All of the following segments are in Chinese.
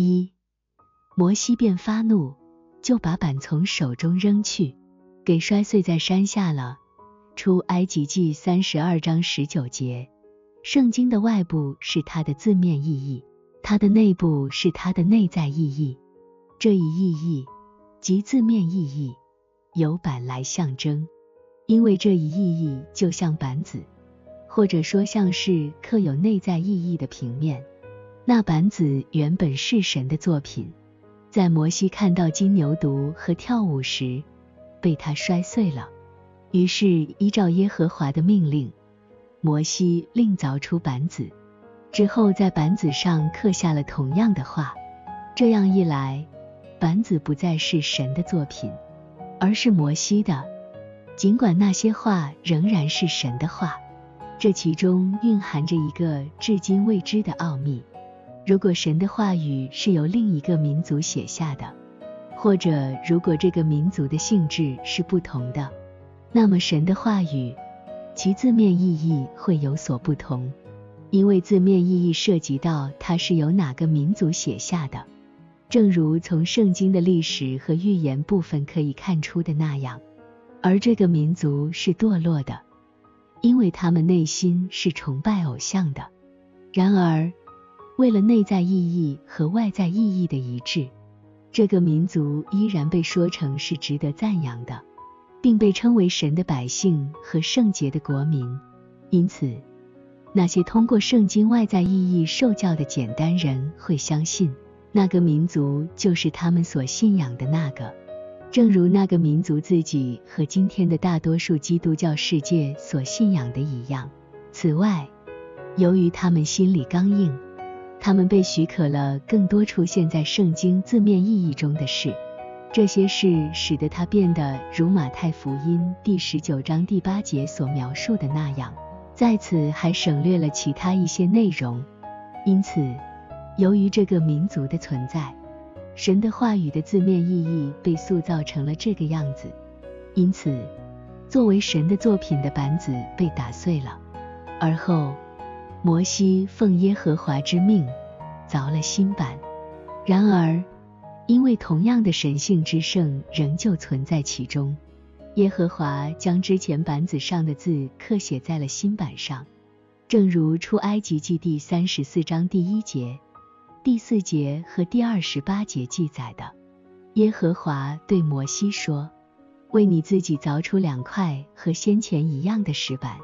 一，摩西便发怒，就把板从手中扔去，给摔碎在山下了。出埃及记三十二章十九节。圣经的外部是它的字面意义，它的内部是它的内在意义。这一意义即字面意义，由板来象征，因为这一意义就像板子，或者说像是刻有内在意义的平面。那板子原本是神的作品，在摩西看到金牛犊和跳舞时，被他摔碎了。于是依照耶和华的命令，摩西另凿出板子，之后在板子上刻下了同样的话。这样一来，板子不再是神的作品，而是摩西的。尽管那些话仍然是神的话，这其中蕴含着一个至今未知的奥秘。如果神的话语是由另一个民族写下的，或者如果这个民族的性质是不同的。那么神的话语，其字面意义会有所不同，因为字面意义涉及到它是由哪个民族写下的。正如从圣经的历史和预言部分可以看出的那样，而这个民族是堕落的，因为他们内心是崇拜偶像的。然而，为了内在意义和外在意义的一致，这个民族依然被说成是值得赞扬的。并被称为神的百姓和圣洁的国民，因此，那些通过圣经外在意义受教的简单人会相信，那个民族就是他们所信仰的那个，正如那个民族自己和今天的大多数基督教世界所信仰的一样。此外，由于他们心里刚硬，他们被许可了更多出现在圣经字面意义中的事。这些事使得他变得如马太福音第十九章第八节所描述的那样，在此还省略了其他一些内容。因此，由于这个民族的存在，神的话语的字面意义被塑造成了这个样子。因此，作为神的作品的板子被打碎了。而后，摩西奉耶和华之命凿了新板。然而，因为同样的神性之圣仍旧存在其中，耶和华将之前板子上的字刻写在了新版上，正如出埃及记第三十四章第一节、第四节和第二十八节记载的。耶和华对摩西说：“为你自己凿出两块和先前一样的石板。”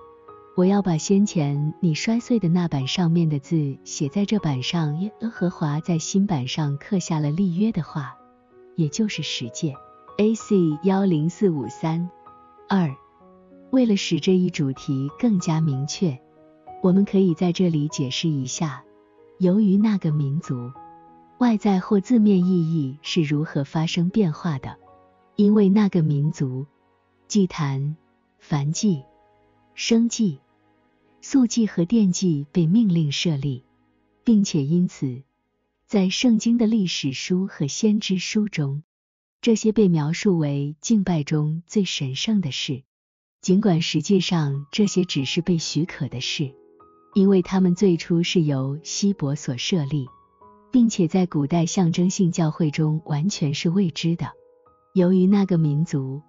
我要把先前你摔碎的那板上面的字写在这板上。耶和华在新板上刻下了立约的话，也就是十诫。A.C. 幺零四五三二。为了使这一主题更加明确，我们可以在这里解释一下，由于那个民族外在或字面意义是如何发生变化的，因为那个民族祭坛、凡祭、生祭。素祭和奠祭被命令设立，并且因此，在圣经的历史书和先知书中，这些被描述为敬拜中最神圣的事。尽管实际上这些只是被许可的事，因为他们最初是由希伯所设立，并且在古代象征性教会中完全是未知的。由于那个民族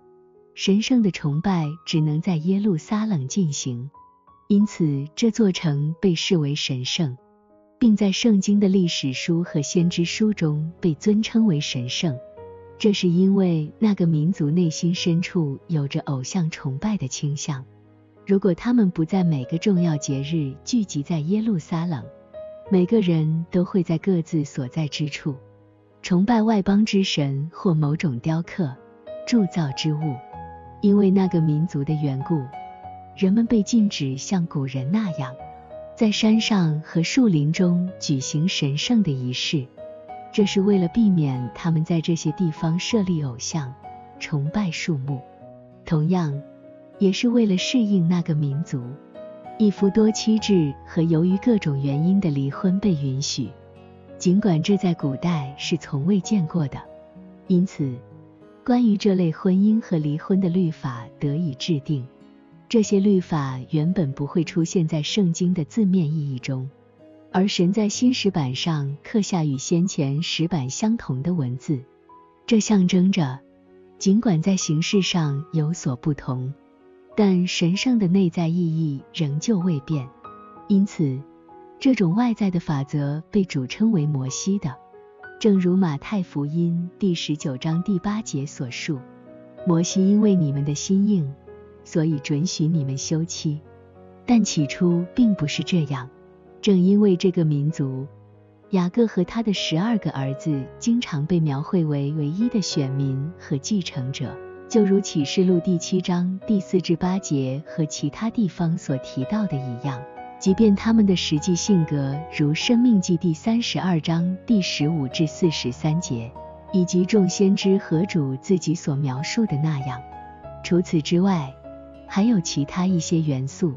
神圣的崇拜只能在耶路撒冷进行。因此，这座城被视为神圣，并在圣经的历史书和先知书中被尊称为神圣。这是因为那个民族内心深处有着偶像崇拜的倾向。如果他们不在每个重要节日聚集在耶路撒冷，每个人都会在各自所在之处崇拜外邦之神或某种雕刻、铸造之物。因为那个民族的缘故。人们被禁止像古人那样，在山上和树林中举行神圣的仪式，这是为了避免他们在这些地方设立偶像、崇拜树木。同样，也是为了适应那个民族，一夫多妻制和由于各种原因的离婚被允许，尽管这在古代是从未见过的。因此，关于这类婚姻和离婚的律法得以制定。这些律法原本不会出现在圣经的字面意义中，而神在新石板上刻下与先前石板相同的文字，这象征着，尽管在形式上有所不同，但神圣的内在意义仍旧未变。因此，这种外在的法则被主称为摩西的。正如马太福音第十九章第八节所述，摩西因为你们的心硬，所以准许你们休妻。但起初并不是这样。正因为这个民族，雅各和他的十二个儿子经常被描绘为唯一的选民和继承者，就如启示录第七章第四至八节和其他地方所提到的一样。即便他们的实际性格，如生命记第三十二章第十五至四十三节，以及众先知和主自己所描述的那样，除此之外，还有其他一些元素。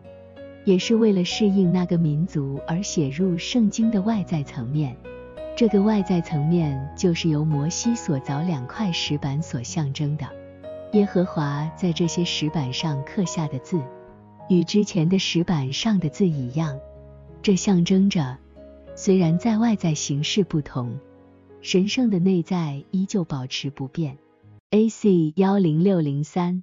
也是为了适应那个民族而写入圣经的外在层面。这个外在层面就是由摩西所凿两块石板所象征的。耶和华在这些石板上刻下的字，与之前的石板上的字一样。这象征着，虽然在外在形式不同，神圣的内在依旧保持不变。A.C. 幺零六零三